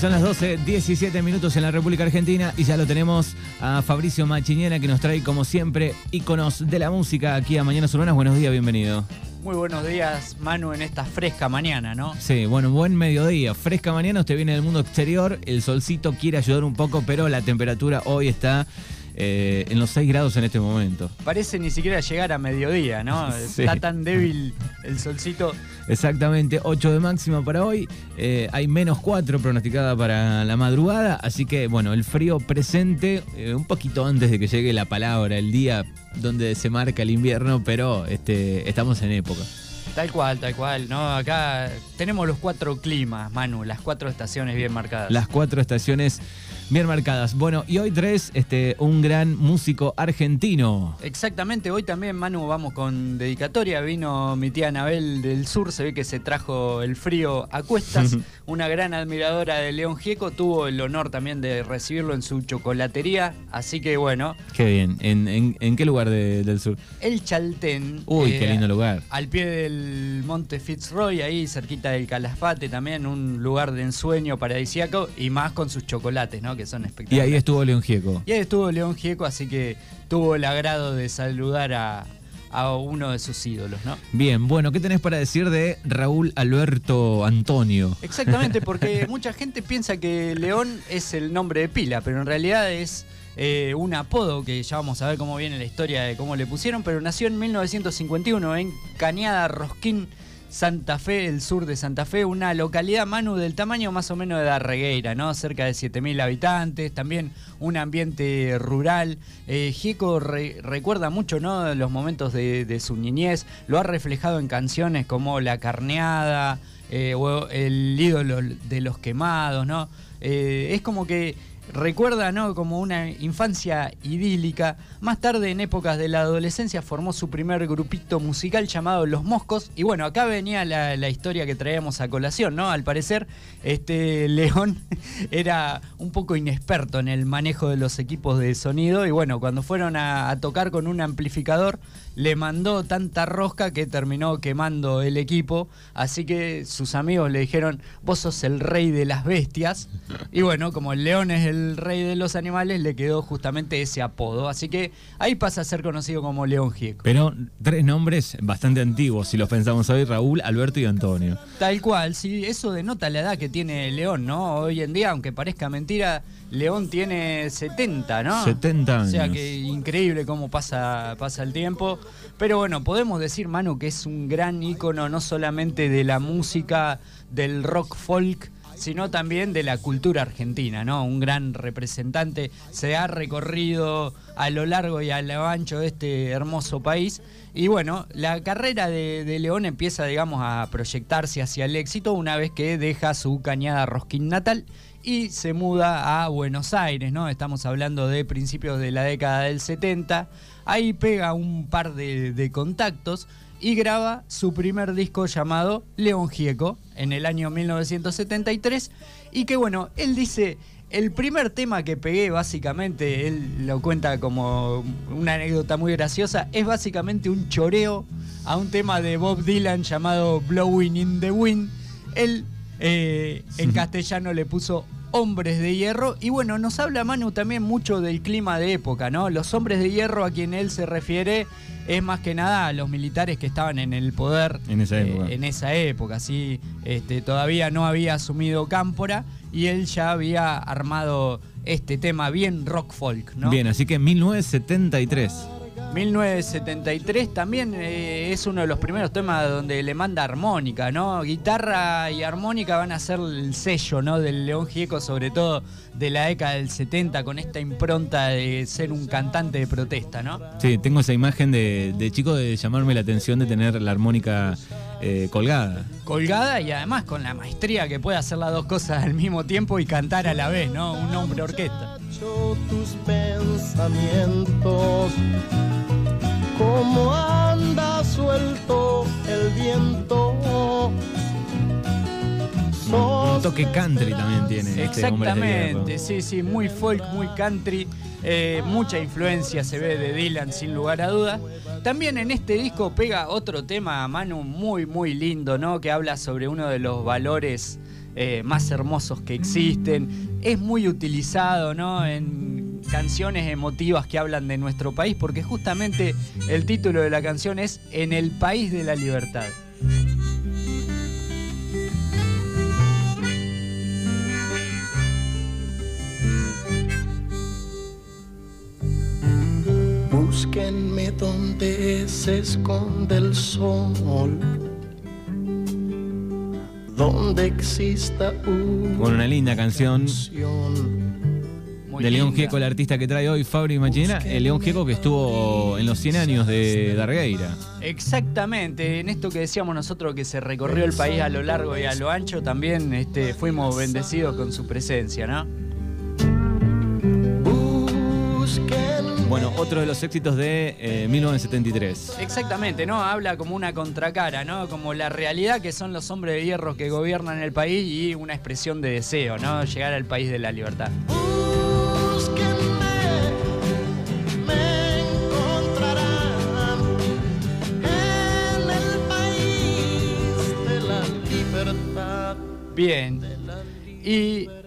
son las 12, 17 minutos en la República Argentina y ya lo tenemos a Fabricio Machiñera que nos trae como siempre íconos de la música aquí a Mañanas Urbanas. Buenos días, bienvenido. Muy buenos días, Manu, en esta fresca mañana, ¿no? Sí, bueno, buen mediodía. Fresca mañana, usted viene del mundo exterior, el solcito quiere ayudar un poco, pero la temperatura hoy está eh, en los 6 grados en este momento. Parece ni siquiera llegar a mediodía, ¿no? Está tan débil el solcito. Exactamente, 8 de máxima para hoy, eh, hay menos 4 pronosticada para la madrugada, así que bueno, el frío presente eh, un poquito antes de que llegue la palabra, el día donde se marca el invierno, pero este, estamos en época. Tal cual, tal cual, ¿no? Acá tenemos los cuatro climas, Manu, las cuatro estaciones bien marcadas. Las cuatro estaciones bien marcadas. Bueno, y hoy tres, este, un gran músico argentino. Exactamente, hoy también, Manu, vamos con dedicatoria. Vino mi tía Anabel del Sur, se ve que se trajo el frío a cuestas. Una gran admiradora de León Gieco, tuvo el honor también de recibirlo en su chocolatería. Así que bueno. Qué bien. ¿En, qué lugar del sur? El Chaltén. Uy, qué eh, lindo lugar. Al pie del Monte Fitzroy, ahí cerquita del Calafate, también un lugar de ensueño paradisíaco y más con sus chocolates, ¿no? Que son espectaculares. Y ahí estuvo León Gieco. Y ahí estuvo León Gieco, así que tuvo el agrado de saludar a, uno de sus ídolos, ¿no? Bien, bueno, ¿qué tenés para decir de Raúl Alberto Antonio? Exactamente, porque mucha gente piensa que León es el nombre de pila, pero en realidad es eh, un apodo que ya vamos a ver cómo viene la historia de cómo le pusieron, pero nació en 1951 en Cañada Rosquín Santa Fe, el sur de Santa Fe, una localidad, Manu, del tamaño más o menos de Darregueira, ¿no? Cerca de 7.000 habitantes, también un ambiente rural. Eh, recuerda mucho, ¿no? Los momentos de, su niñez, lo ha reflejado en canciones como La Carneada eh, o El ídolo de los quemados, ¿no? Eh, es como que recuerda ¿no? como una infancia idílica. Más tarde, en épocas de la adolescencia, formó su primer grupito musical llamado Los Moscos. Y bueno, acá venía la, historia que traíamos a colación, ¿no? Al parecer, este León era un poco inexperto en el manejo de los equipos de sonido. Y bueno, cuando fueron a tocar con un amplificador, le mandó tanta rosca que terminó quemando el equipo. Así que sus amigos le dijeron, vos sos el rey de las bestias. Y bueno, como el león es el rey de los animales, le quedó justamente ese apodo. Así que ahí pasa a ser conocido como León Gieco. Pero tres nombres bastante antiguos, si los pensamos hoy, Raúl, Alberto y Antonio. Tal cual, sí, eso denota la edad que tiene León, ¿no? Hoy en día, aunque parezca mentira, León tiene 70, ¿no? 70 años. O sea que increíble cómo pasa, pasa el tiempo. Pero bueno, podemos decir, Manu, que es un gran ícono no solamente de la música, del rock folk, sino también de la cultura argentina, ¿no? Un gran representante, se ha recorrido a lo largo y a lo ancho de este hermoso país. Y bueno, la carrera de, León empieza, digamos, a proyectarse hacia el éxito una vez que deja su cañada Rosquín natal y se muda a Buenos Aires, ¿no? Estamos hablando de principios de la década del 70. Ahí pega un par de, contactos y graba su primer disco llamado León Gieco en el año 1973 y que bueno, él dice, el primer tema que pegué básicamente, él lo cuenta como una anécdota muy graciosa, es básicamente un choreo a un tema de Bob Dylan llamado Blowing in the Wind. Él eh, en castellano le puso hombres de hierro. Y bueno, nos habla Manu también mucho del clima de época, ¿no? Los hombres de hierro a quien él se refiere es más que nada a los militares que estaban en el poder en esa época. en esa época, sí. Este, todavía no había asumido Cámpora y él ya había armado este tema bien rock folk, ¿no? Bien, así que en 1973. 1973 también eh, es uno de los primeros temas donde le manda armónica, ¿no? Guitarra y armónica van a ser el sello, ¿no? Del León Gieco, sobre todo de la década del 70, con esta impronta de ser un cantante de protesta, ¿no? Sí, tengo esa imagen de, chico de llamarme la atención de tener la armónica eh, colgada. Colgada y además con la maestría que puede hacer las dos cosas al mismo tiempo y cantar a la vez, ¿no? Un hombre orquesta. Tus pensamientos como anda suelto el viento. Un toque country también tiene. Este Exactamente, sí, sí, muy folk, muy country. Eh, mucha influencia se ve de Dylan, sin lugar a dudas. También en este disco pega otro tema a mano muy, muy lindo, ¿no? Que habla sobre uno de los valores eh, más hermosos que existen. Es muy utilizado ¿no? en canciones emotivas que hablan de nuestro país, porque justamente el título de la canción es En el país de la libertad. Búsquenme donde se esconde el sol, donde exista una Bueno, una linda canción. Muy de León. Gieco, el artista que trae hoy Fabri Machina. El León Gieco que estuvo en los 100 años de Dargueira. Exactamente, en esto que decíamos nosotros que se recorrió el país a lo largo y a lo ancho, también este, fuimos bendecidos con su presencia, ¿no? Bueno, otro de los éxitos de eh, 1973. Exactamente, ¿no? Habla como una contracara, ¿no? Como la realidad que son los hombres de hierro que gobiernan el país y una expresión de deseo, ¿no? Llegar al país de la libertad. Búsquenme, me encontrarán en el país de la libertad. Bien. Y.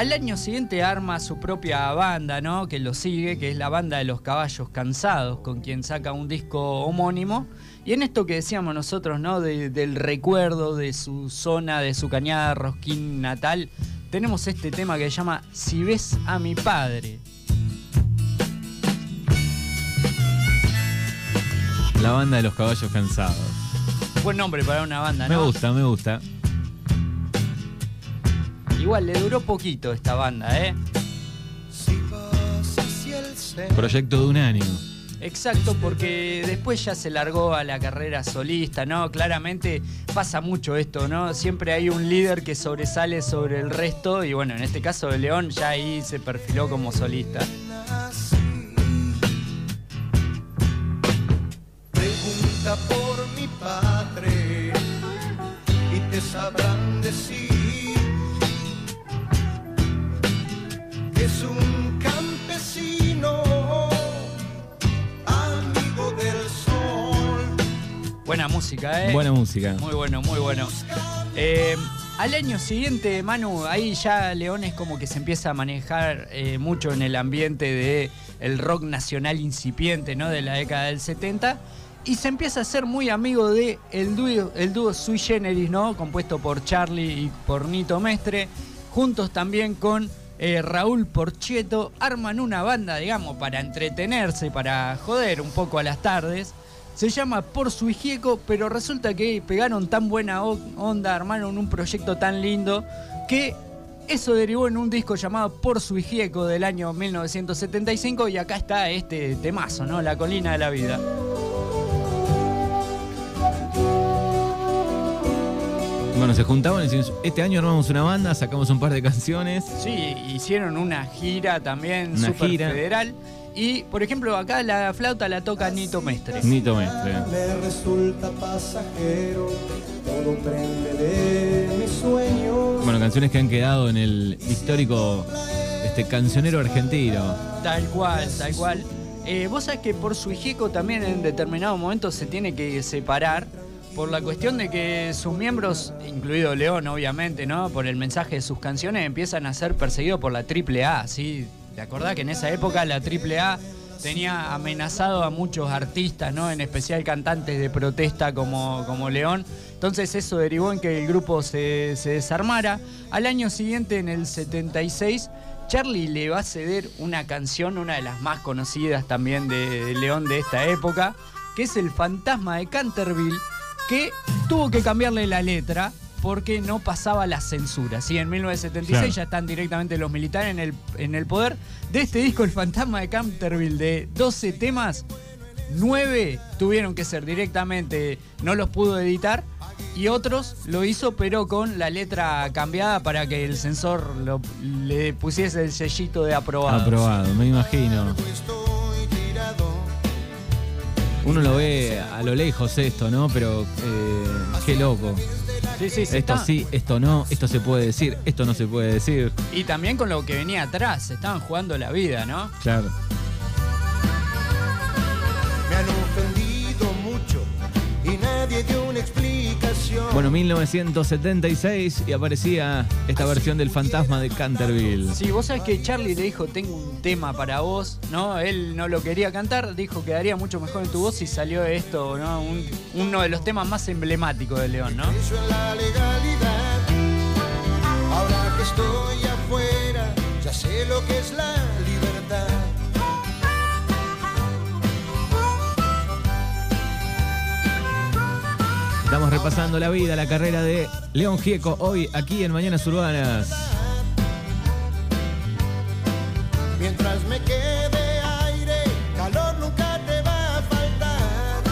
al año siguiente arma su propia banda, ¿no? Que lo sigue, que es la banda de los caballos cansados, con quien saca un disco homónimo. Y en esto que decíamos nosotros, ¿no? De- del recuerdo de su zona, de su cañada rosquín natal, tenemos este tema que se llama Si ves a mi padre. La banda de los caballos cansados. Buen nombre para una banda, Me ¿no? gusta, me gusta. Igual le duró poquito esta banda, ¿eh? Proyecto de un año. Exacto, porque después ya se largó a la carrera solista, ¿no? Claramente pasa mucho esto, ¿no? Siempre hay un líder que sobresale sobre el resto y bueno, en este caso de León ya ahí se perfiló como solista. Pregunta por música, ¿eh? Buena música. Muy bueno, muy bueno. Eh, al año siguiente, Manu, ahí ya León es como que se empieza a manejar eh, mucho en el ambiente de el rock nacional incipiente, ¿no? De la década del 70. Y se empieza a ser muy amigo de el dúo, el dúo Sui Generis, ¿no? Compuesto por Charlie y por Nito Mestre. Juntos también con eh, Raúl Porcheto. Arman una banda, digamos, para entretenerse, para joder un poco a las tardes. Se llama Por su Hijieco, pero resulta que pegaron tan buena onda, armaron un proyecto tan lindo, que eso derivó en un disco llamado Por su Hijieco del año 1975 y acá está este temazo, ¿no? La colina de la vida. Bueno, se juntaban y decían, este año armamos una banda, sacamos un par de canciones. Sí, hicieron una gira también Una super gira. federal. Y, por ejemplo, acá la flauta la toca Nito Mestre. Nito Mestre. Me resulta pasajero, todo prende de mis sueños. Bueno, canciones que han quedado en el histórico este cancionero argentino. Tal cual, tal cual. Eh, Vos sabés que por su hijeco también en determinado momento se tiene que separar por la cuestión de que sus miembros, incluido León obviamente, ¿no? Por el mensaje de sus canciones, empiezan a ser perseguidos por la AAA, ¿sí? ¿Te acordás que en esa época la AAA tenía amenazado a muchos artistas, ¿no? En especial cantantes de protesta como, como León. Entonces eso derivó en que el grupo se, se desarmara. Al año siguiente, en el 76, Charlie le va a ceder una canción, una de las más conocidas también de, de León de esta época, que es El Fantasma de Canterville, que tuvo que cambiarle la letra porque no pasaba la censura. ¿sí? En 1976 Claro. ya están directamente los militares en el, en el poder. De este disco, El Fantasma de Canterville, de 12 temas, 9 tuvieron que ser directamente, no los pudo editar. Y otros lo hizo, pero con la letra cambiada para que el censor lo- le pusiese el sellito de aprobado. Aprobado, me imagino. Uno lo ve a lo lejos esto, ¿no? Pero eh, qué loco. Sí, sí, Esto está- sí, esto no, esto se puede decir, esto no se puede decir. Y también con lo que venía atrás, se estaban jugando la vida, ¿no? Claro. Me han ofendido mucho y nadie nadie dio una explicación. Bueno, 1976 y aparecía esta versión del fantasma de Canterville. Sí, vos sabés que Charlie le dijo, tengo un tema para vos, ¿no? Él no lo quería cantar, dijo que daría mucho mejor en tu voz y salió esto, ¿no? Un- uno de los temas más emblemáticos de León, ¿no? La legalidad. Ahora que estoy afuera, ya sé lo que es la Estamos repasando la vida, la carrera de León Gieco hoy aquí en Mañanas Urbanas. Mientras me quede aire, calor nunca te va a faltar.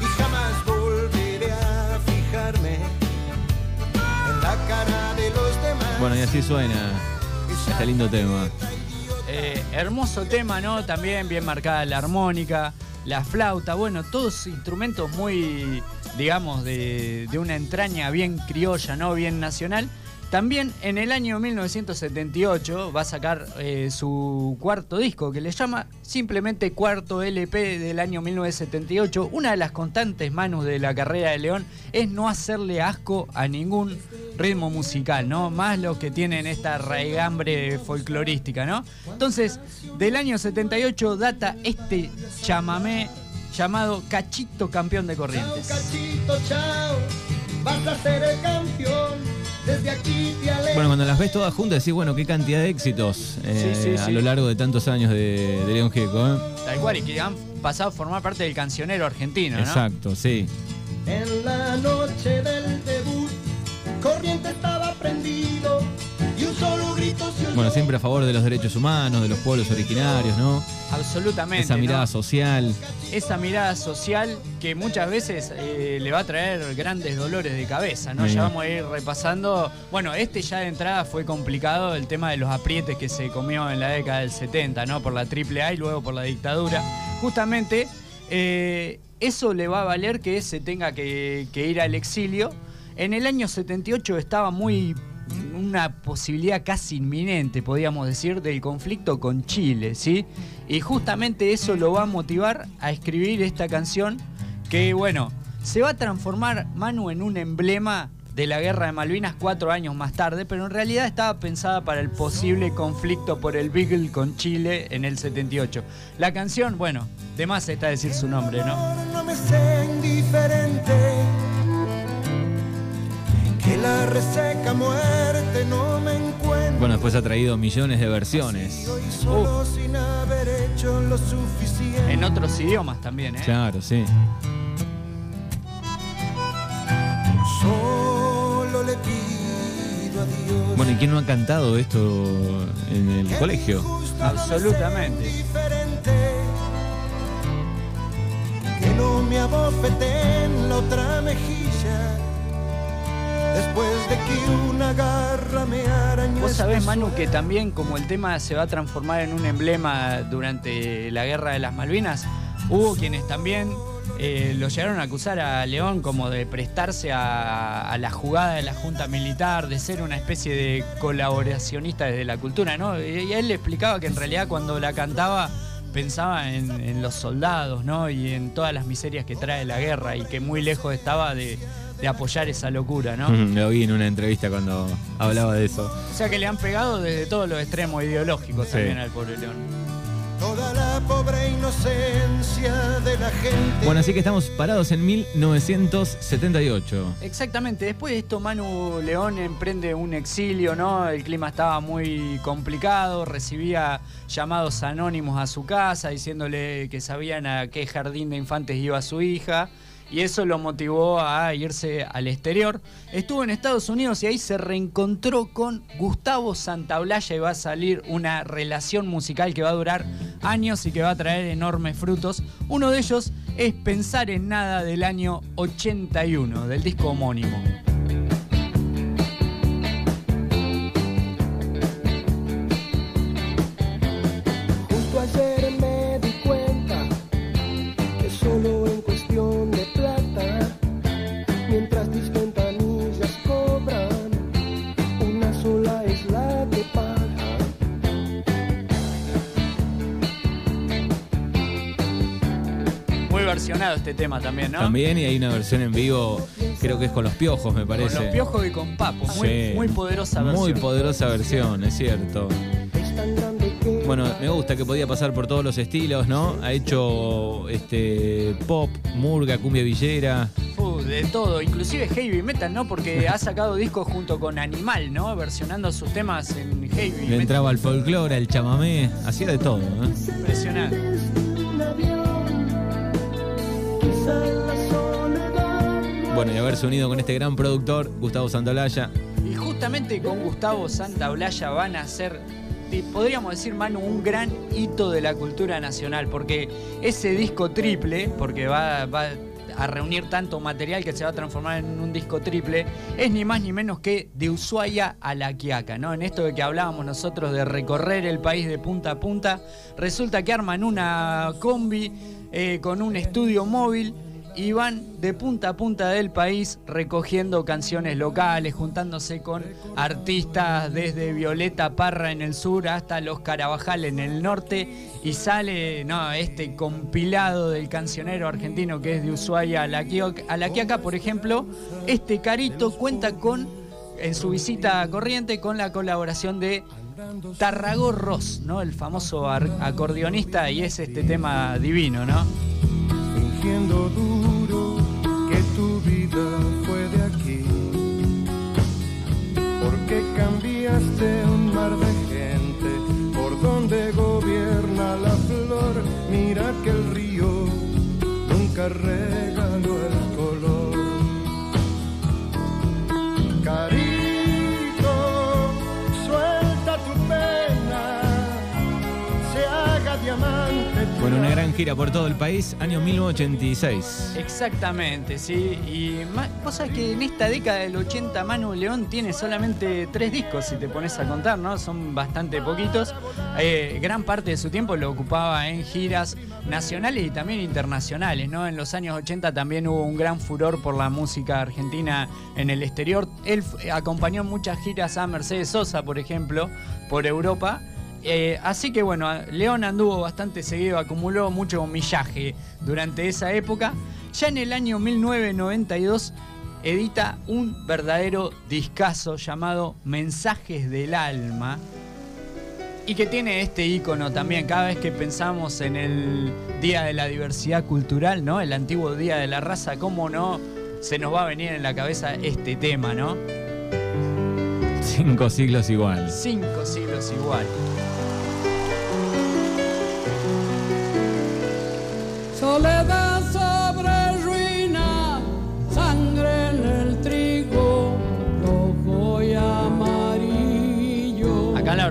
Y jamás volveré a fijarme en la cara de los demás. Bueno, y así suena este lindo tema. Eh, hermoso tema, ¿no? También bien marcada la armónica, la flauta, bueno, todos instrumentos muy, digamos, de, de una entraña bien criolla, ¿no? Bien nacional. También en el año 1978 va a sacar eh, su cuarto disco que le llama simplemente Cuarto LP del año 1978. Una de las constantes manos de la carrera de León es no hacerle asco a ningún ritmo musical, ¿no? Más los que tienen esta raigambre folclorística, ¿no? Entonces, del año 78 data este chamamé llamado Cachito Campeón de Chao, Corrientes. cachito, chao, vas a ser el campeón. Desde aquí te. Bueno, cuando las ves todas juntas decís, bueno, qué cantidad de éxitos eh, Sí, sí, a sí. lo largo de tantos años de, de León Gieco. ¿eh? Tal cual, y que han pasado a formar parte del cancionero argentino, ¿no? Exacto, sí. En la noche del debut, corriente estaba prendido Bueno, siempre a favor de los derechos humanos, de los pueblos originarios, ¿no? Absolutamente. Esa mirada ¿no? social. Esa mirada social que muchas veces eh, le va a traer grandes dolores de cabeza, ¿no? Ya vamos a ir repasando. Bueno, este ya de entrada fue complicado, el tema de los aprietes que se comió en la década del 70, ¿no? Por la AAA y luego por la dictadura. Justamente, eh, eso le va a valer que se tenga que, que ir al exilio. En el año 78 estaba muy una posibilidad casi inminente, podríamos decir, del conflicto con Chile, ¿sí? Y justamente eso lo va a motivar a escribir esta canción que, bueno, se va a transformar Manu en un emblema de la guerra de Malvinas cuatro años más tarde, pero en realidad estaba pensada para el posible conflicto por el Beagle con Chile en el 78. La canción, bueno, de más está decir su nombre, ¿no? No me sé indiferente. Que la reseca muerte no me encuentre. Bueno, después ha traído millones de versiones. Sigo y solo sin haber hecho lo suficiente. En otros idiomas también, ¿eh? Claro, sí. Solo le pido a Dios. Bueno, ¿y quién no ha cantado esto en el que colegio? Absolutamente. Que no me abofete en la otra mejilla. Después de que una garra me arañó. Vos sabés, Manu, que también como el tema se va a transformar en un emblema durante la guerra de las Malvinas, hubo quienes también eh, lo llegaron a acusar a León como de prestarse a, a la jugada de la Junta Militar, de ser una especie de colaboracionista desde la cultura, ¿no? Y, él le explicaba que en realidad cuando la cantaba pensaba en, en los soldados, ¿no? Y en todas las miserias que trae la guerra y que muy lejos estaba de, de apoyar esa locura, ¿no? Lo vi en una entrevista cuando hablaba de eso. O sea que le han pegado desde todos los extremos ideológicos Sí. también al pobre León. Toda la pobre inocencia de la gente. Bueno, así que estamos parados en 1978. Exactamente, después de esto Manu León emprende un exilio, ¿no? El clima estaba muy complicado, recibía llamados anónimos a su casa diciéndole que sabían a qué jardín de infantes iba su hija. Y eso lo motivó a irse al exterior. Estuvo en Estados Unidos y ahí se reencontró con Gustavo Santaolalla y va a salir una relación musical que va a durar años y que va a traer enormes frutos. Uno de ellos es Pensar en Nada del año 81, del disco homónimo. Este tema también, ¿no? También, y hay una versión en vivo, creo que es con los piojos, me parece. Con los piojos y con Papo. Muy, Sí. muy poderosa versión. Muy poderosa versión, es cierto. Bueno, me gusta que podía pasar por todos los estilos, ¿no? Ha hecho este pop, murga, cumbia villera. Uh, de todo, inclusive heavy metal, ¿no? Porque ha sacado discos junto con Animal, ¿no? Versionando sus temas en heavy Le metal. entraba al folclore, al chamamé, hacía de todo, ¿eh? Impresionante. Bueno, y haberse unido con este gran productor, Gustavo Santolaya. Y justamente con Gustavo Santaolalla van a ser, podríamos decir, Manu, un gran hito de la cultura nacional, porque ese disco triple, porque va, va a reunir tanto material que se va a transformar en un disco triple, es ni más ni menos que de Ushuaia a La Quiaca, ¿no? En esto de que hablábamos nosotros de recorrer el país de punta a punta, resulta que arman una combi eh, con un estudio móvil y van de punta a punta del país recogiendo canciones locales, juntándose con artistas desde Violeta Parra en el sur hasta Los Carabajal en el norte. Y sale no, este compilado del cancionero argentino que es de Ushuaia a La, a La Quiaca, por ejemplo, este carito cuenta con en su visita Corriente con la colaboración de Tarragó Ross, ¿no? El famoso acordeonista y es este tema divino, ¿no? fingiendo duro que tu vida fue de aquí. Porque cambiaste un mar de gente por donde gobierna la flor. Mira que el río nunca regaló el color. Carito, Bueno, una gran gira por todo el país, año 1986. Exactamente, sí. Y vos sabés que en esta década del 80 Manu León tiene solamente tres discos, si te pones a contar, ¿no? Son bastante poquitos. Eh, gran parte de su tiempo lo ocupaba en giras nacionales y también internacionales, ¿no? En los años 80 también hubo un gran furor por la música argentina en el exterior. Él acompañó muchas giras a Mercedes Sosa, por ejemplo, por Europa. Eh, así que bueno, León anduvo bastante seguido, acumuló mucho millaje durante esa época. Ya en el año 1992 edita un verdadero discazo llamado Mensajes del Alma. Y que tiene este icono también, cada vez que pensamos en el Día de la Diversidad Cultural, ¿no? El antiguo Día de la Raza, ¿cómo no? Se nos va a venir en la cabeza este tema, ¿no? Cinco siglos igual. Cinco siglos igual.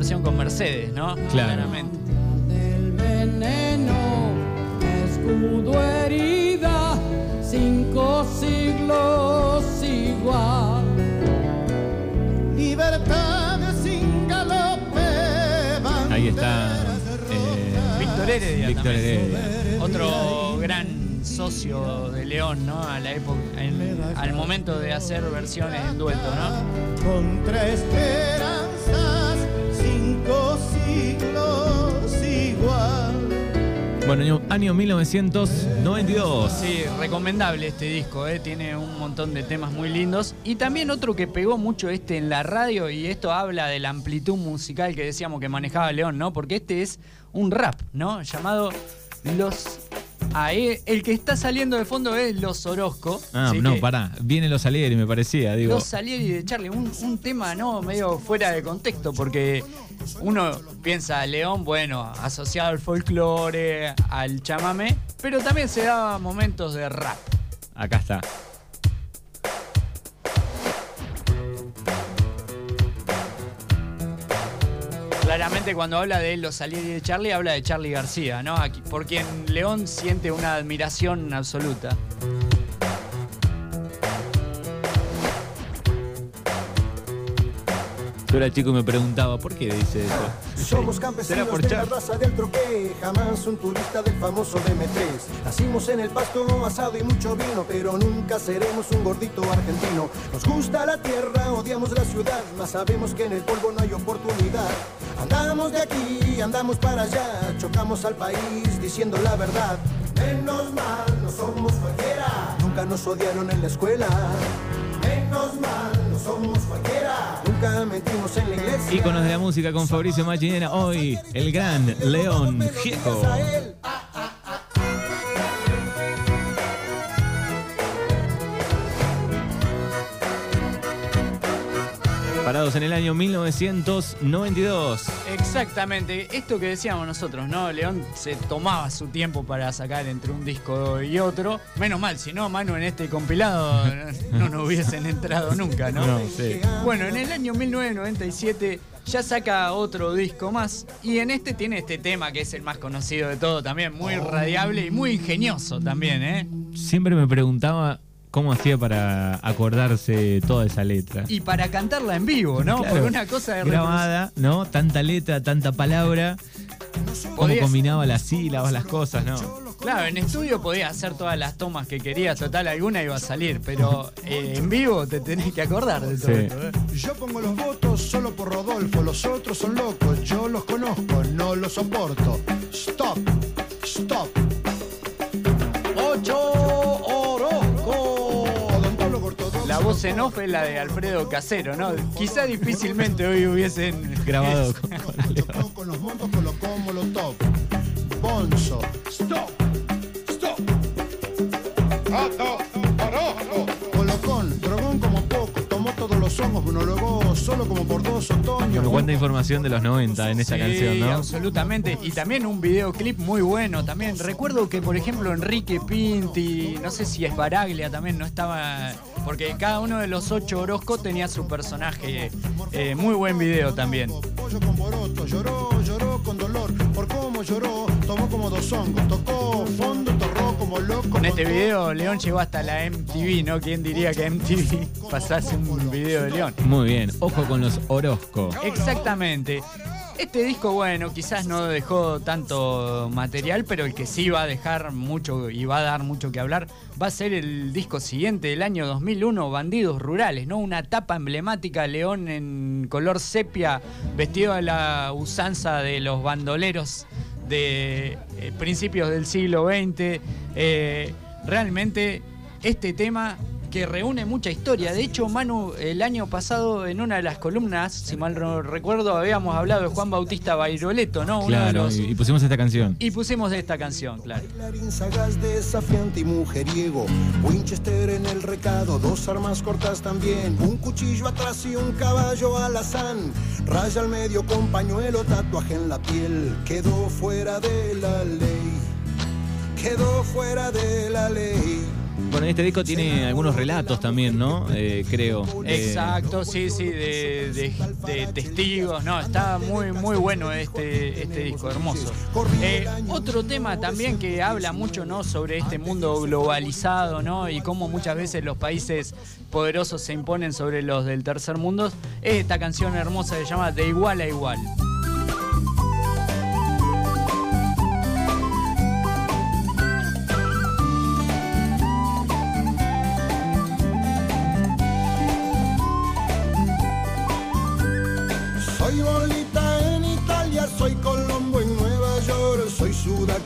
Versión con Mercedes, ¿no? Claro. Claramente. Del veneno, escudo herida, cinco siglos igual. Libertad sin galope. Ahí está eh, Víctor Heredia Víctor también. Heredia. Otro gran socio de León, ¿no? A la época, en- al momento de hacer versiones en dueto, ¿no? Contra esperanzas, Bueno, año, año 1992. Sí, recomendable este disco, ¿eh? tiene un montón de temas muy lindos. Y también otro que pegó mucho este en la radio, y esto habla de la amplitud musical que decíamos que manejaba León, ¿no? Porque este es un rap, ¿no? Llamado Los... Ah, eh, el que está saliendo de fondo es Los Orozco. Ah, no, pará. Viene los Salieri, me parecía. Digo, Los Salieri de Charlie, un, un tema no medio fuera de contexto, porque uno piensa León, bueno, asociado al folclore, al chamamé, pero también se daba momentos de rap. acá está. Claramente cuando habla de Los Salieri de Charlie, habla de Charlie García, ¿no? Aquí- por quien León siente una admiración absoluta. Yo era chico y me preguntaba, ¿por qué dice eso? Somos ¿Será campesinos por de la raza del troque, jamás un turista del famoso DM3. Nacimos en el pasto, asado y mucho vino, pero nunca seremos un gordito argentino. Nos gusta la tierra, odiamos la ciudad, mas sabemos que en el polvo no hay oportunidad. Andamos de aquí, andamos para allá, chocamos al país diciendo la verdad. Menos mal, no somos cualquiera. Nunca nos odiaron en la escuela. Menos mal, no somos cualquiera. Nunca mentimos en la iglesia. Íconos de la música con Fabricio Machinera. Hoy, el gran León Gieco. Parados en el año 1992. Exactamente, esto que decíamos nosotros, ¿no? León se tomaba su tiempo para sacar entre un disco y otro. Menos mal, si no, Manu, en este compilado no nos hubiesen entrado nunca, ¿no? No, sí. Bueno, en el año 1997 ya saca otro disco más y en este tiene este tema que es el más conocido de todo también, muy radiable y muy ingenioso también, ¿eh? Siempre me preguntaba cómo hacía para acordarse toda esa letra. Y para cantarla en vivo, ¿no? Claro. Porque una cosa de grabada, ¿no? Tanta letra, tanta palabra. Cómo combinaba las sílabas, las cosas, ¿no? Claro, en estudio podías hacer todas las tomas que querías, total alguna iba a salir, pero eh, en vivo te tenés que acordar de todo Sí. esto. ¿eh? Yo pongo los votos solo por Rodolfo, los otros son locos, yo los conozco, no los soporto. Stop, stop. La voz en off es la de Alfredo Casero, ¿no? Quizá difícilmente hoy hubiesen Grabado con, con con los montos, colocó molotov. Bonzo, stop, stop. Otto tomó todos los hongos, monólogo solo como por dos otoños. Cuánta información de los 90 en esta Sí, canción, ¿no? absolutamente. Y también un videoclip muy bueno también. Recuerdo que, por ejemplo, Enrique Pinti, no sé si es Baraglia también, no estaba... Porque cada uno de los ocho Orozco tenía su personaje. Eh, muy buen video también. Pollo con poroto, lloró, lloró con dolor. Por cómo lloró, tomó como dos hongos. Tocó fondo, loco. Con este video, León llegó hasta la MTV, ¿no? ¿Quién diría que MTV pasase un video de León? Muy bien. Ojo con los Orozco. Exactamente. Este disco, bueno, quizás no dejó tanto material, pero el que sí va a dejar mucho y va a dar mucho que hablar va a ser el disco siguiente del año 2001, Bandidos Rurales, ¿no? Una tapa emblemática, León en color sepia, vestido a la usanza de los bandoleros de eh, principios del siglo XX. Eh, realmente este tema que reúne mucha historia. De hecho, Manu, el año pasado en una de las columnas, si mal no recuerdo, habíamos hablado de Juan Bautista Bairoleto, ¿no? Claro, los- y, pusimos esta canción. Y pusimos esta canción, claro. Sagaz, desafiante y mujeriego. Winchester en el recado, dos armas cortas también. Un cuchillo atrás y un caballo alazán. Raya al medio con pañuelo, tatuaje en la piel. Quedó fuera de la ley. Quedó fuera de la ley. Bueno, este disco tiene algunos relatos también, ¿no? Eh, creo. Eh, Exacto, sí, sí, de, testigos. No, está muy, muy bueno este, este disco, hermoso. Eh, otro tema también que habla mucho, ¿no? Sobre este mundo globalizado, ¿no? Y cómo muchas veces los países poderosos se imponen sobre los del tercer mundo. Es esta canción hermosa que se llama De igual a igual.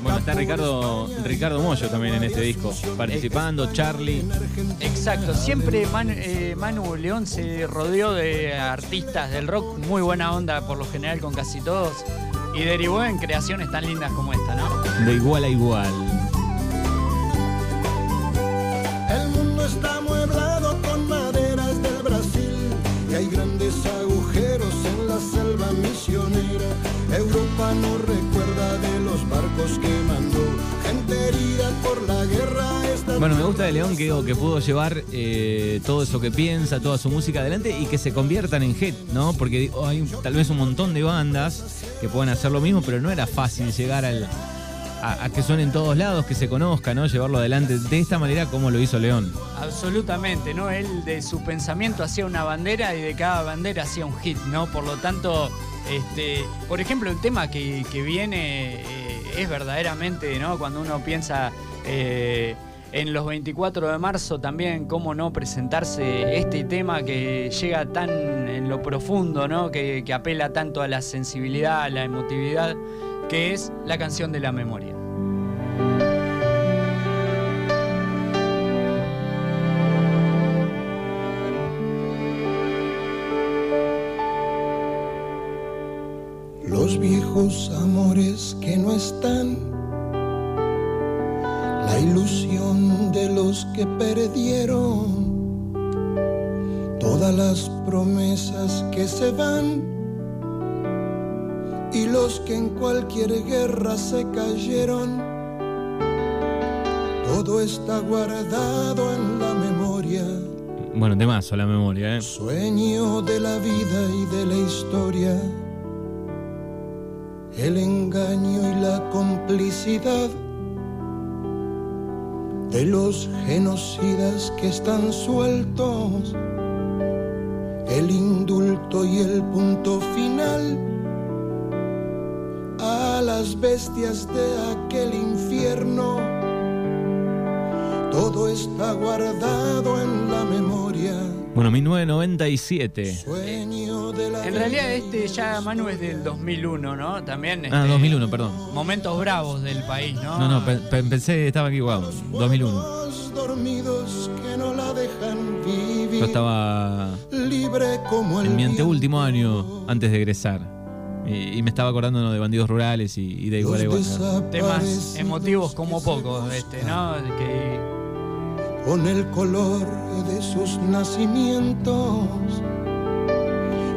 Bueno, está Ricardo, Ricardo Mollo también en este disco, participando, Charlie. Exacto, siempre Manu, eh, Manu León se rodeó de artistas del rock, muy buena onda por lo general con casi todos, y derivó en creaciones tan lindas como esta, ¿no? De igual a igual. Bueno, me gusta de León que, que pudo llevar eh, todo eso que piensa, toda su música adelante y que se conviertan en hit, ¿no? Porque hay tal vez un montón de bandas que puedan hacer lo mismo, pero no era fácil llegar al, a, a que suene en todos lados, que se conozca, ¿no? Llevarlo adelante de esta manera como lo hizo León. Absolutamente, ¿no? Él de su pensamiento hacía una bandera y de cada bandera hacía un hit, ¿no? Por lo tanto, este, por ejemplo, el tema que, que viene eh, es verdaderamente, ¿no? Cuando uno piensa eh, en los 24 de marzo también, cómo no presentarse este tema que llega tan en lo profundo, ¿no? que, que apela tanto a la sensibilidad, a la emotividad, que es la canción de la memoria. Los viejos amores que no están, la ilusión de los que perdieron, todas las promesas que se van y los que en cualquier guerra se cayeron. Todo está guardado en la memoria, Bueno, temazo la memoria, ¿eh? sueño de la vida y de la historia. El engaño y la complicidad de los genocidas que están sueltos. El indulto y el punto final a las bestias de aquel infierno. Todo está guardado en la memoria. Bueno, 1997. Sueño de la En realidad este ya Manu es del 2001, ¿no? También. Ah, este, 2001, perdón. Momentos bravos del país, ¿no? No, no, pe- pe- pensé, estaba aquí, wow, 2001. Los dormidos que no la dejan vivir. Yo estaba libre como el en mi anteúltimo año antes de egresar. Y, y me estaba acordando ¿no? de bandidos rurales y, y de igual a igual. ¿no? Temas emotivos como pocos, este, ¿no? Que Con el color de sus nacimientos.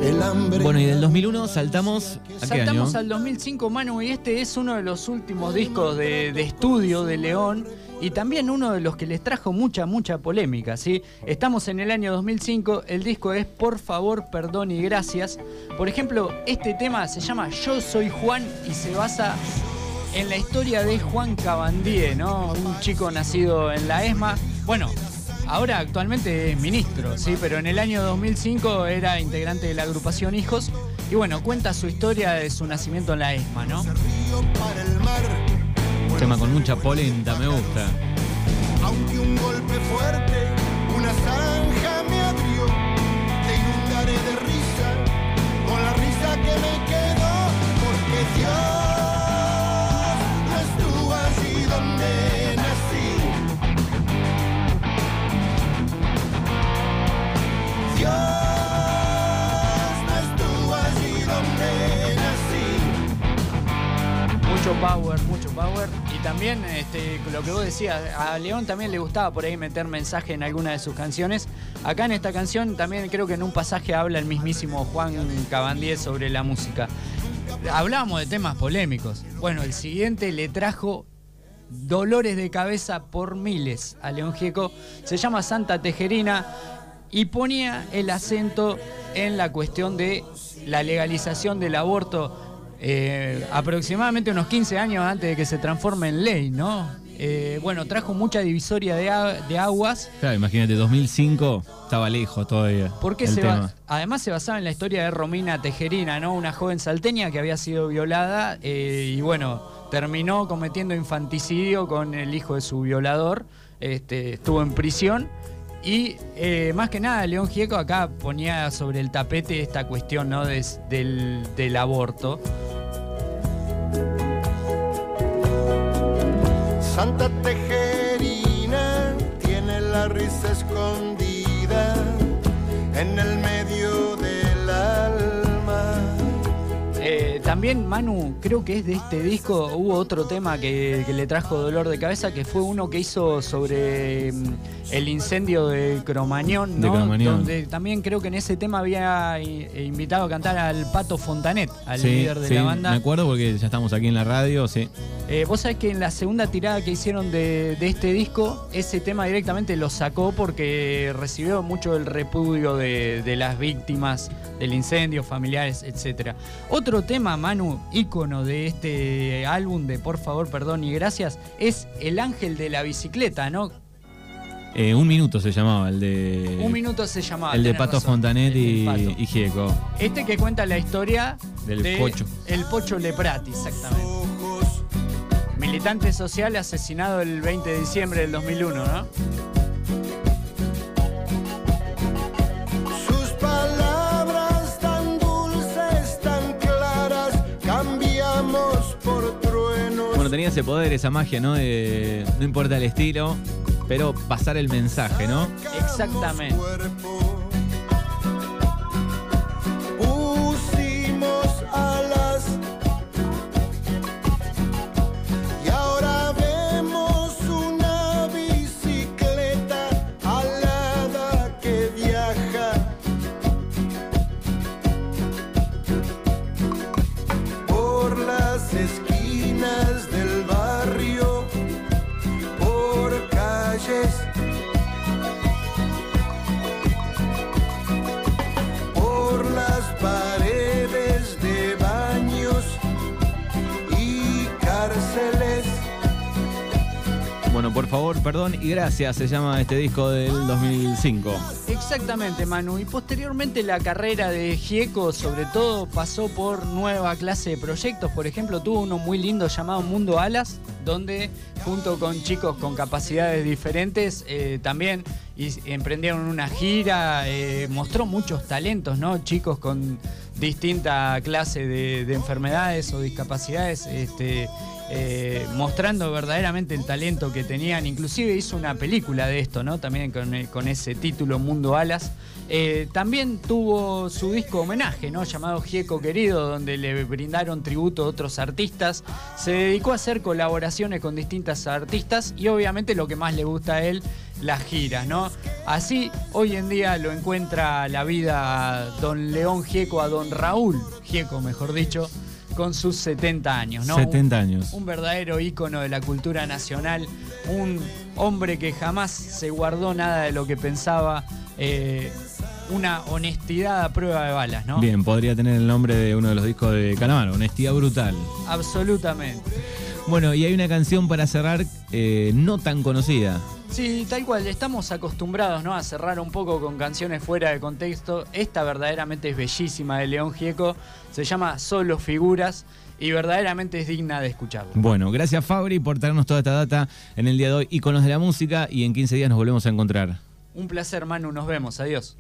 El hambre. Bueno, y del 2001 saltamos a qué Saltamos año? al 2005, Manu, y este es uno de los últimos discos de, de estudio de León y también uno de los que les trajo mucha, mucha polémica, ¿sí? Estamos en el año 2005, el disco es Por favor, perdón y gracias. Por ejemplo, este tema se llama Yo soy Juan y se basa en la historia de Juan Cabandier, ¿no? Un chico nacido en la ESMA. Bueno, ahora actualmente es ministro, ¿sí? Pero en el año 2005 era integrante de la agrupación Hijos. Y bueno, cuenta su historia de su nacimiento en la ESMA, ¿no? río para el mar. Tema con mucha polenta, me gusta. Aunque un golpe fuerte, una zanja me abrió. Te inundaré de risa, con la risa que me quedó. Porque Dios este, lo que vos decías, a León también le gustaba por ahí meter mensaje en alguna de sus canciones. Acá en esta canción también creo que en un pasaje habla el mismísimo Juan Cabandier sobre la música. Hablábamos de temas polémicos. Bueno, el siguiente le trajo dolores de cabeza por miles a León Gieco. Se llama Santa Tejerina y ponía el acento en la cuestión de la legalización del aborto eh, aproximadamente unos 15 años antes de que se transforme en ley, ¿no? Eh, bueno, trajo mucha divisoria de, de aguas Claro, imagínate, 2005 estaba lejos todavía. porque se tema. además se basaba en la historia de Romina Tejerina, ¿no? Una joven salteña que había sido violada eh, y bueno, terminó cometiendo infanticidio con el hijo de su violador. Este, estuvo en prisión. Y eh, más que nada, León Gieco acá ponía sobre el tapete esta cuestión ¿no? Des- del, del aborto. Santa Tejerina tiene la risa escondida en el medio del alma. Eh, también Manu, creo que es de este disco, hubo otro tema que, que le trajo dolor de cabeza, que fue uno que hizo sobre mm, el incendio de Cromañón, De ¿no? Cromañón. donde también creo que en ese tema había eh, invitado a cantar al Pato Fontanet, al Sí, líder de sí, la Me banda. acuerdo porque ya estamos aquí en la radio, sí. Eh, Vos sabés que en la segunda tirada que hicieron de, de este disco, ese tema directamente lo sacó porque recibió mucho el repudio de, de las víctimas del incendio, familiares, etc. Otro tema, Manu, ícono de este álbum de Por favor, perdón y gracias, es El Ángel de la Bicicleta, ¿no? Eh, un minuto se llamaba, el de. Un minuto se llamaba. El de Pato razón, Fontanet y, Pato. y Gieco. Este que cuenta la historia Del de Pocho. El Pocho Leprati, exactamente. Militante social asesinado el 20 de diciembre del 2001, ¿no? Sus palabras tan dulces, tan claras, cambiamos por truenos. Bueno, tenía ese poder, esa magia, ¿no? No importa el estilo, pero pasar el mensaje, ¿no? Exactamente. Por favor, perdón y gracias, se llama este disco del 2005. Exactamente, Manu. Y posteriormente la carrera de Gieco, sobre todo, pasó por nueva clase de proyectos. Por ejemplo, tuvo uno muy lindo llamado Mundo Alas, donde junto con chicos con capacidades diferentes eh, también emprendieron una gira. eh, mostró muchos talentos, ¿no? Chicos con distinta clase de, de enfermedades o discapacidades. Este, eh, mostrando verdaderamente el talento que tenían. Inclusive hizo una película de esto, ¿no? También con, eh, ese título Mundo Alas. Eh, también tuvo su disco homenaje, ¿no? Llamado Gieco Querido, donde le brindaron tributo a otros artistas. Se dedicó a hacer colaboraciones con distintas artistas y obviamente lo que más le gusta a él, las giras, ¿no? Así, hoy en día lo encuentra la vida don León Gieco, a don Raúl Gieco, mejor dicho, con sus 70 años, ¿no? 70 años. un verdadero ícono de la cultura nacional, un hombre que jamás se guardó nada de lo que pensaba, eh, una honestidad a prueba de balas, ¿no? Bien, podría tener el nombre de uno de los discos de Calamaro, Honestidad Brutal. Absolutamente. Bueno, y hay una canción para cerrar eh, no tan conocida. Sí, tal cual, estamos acostumbrados ¿no? a cerrar un poco con canciones fuera de contexto. Esta verdaderamente es bellísima de León Gieco, se llama Solo Figuras y verdaderamente es digna de escucharlo. Bueno, gracias Fabri por traernos toda esta data en el día de hoy, íconos de la música, y en 15 días nos volvemos a encontrar. Un placer, Manu, nos vemos, adiós.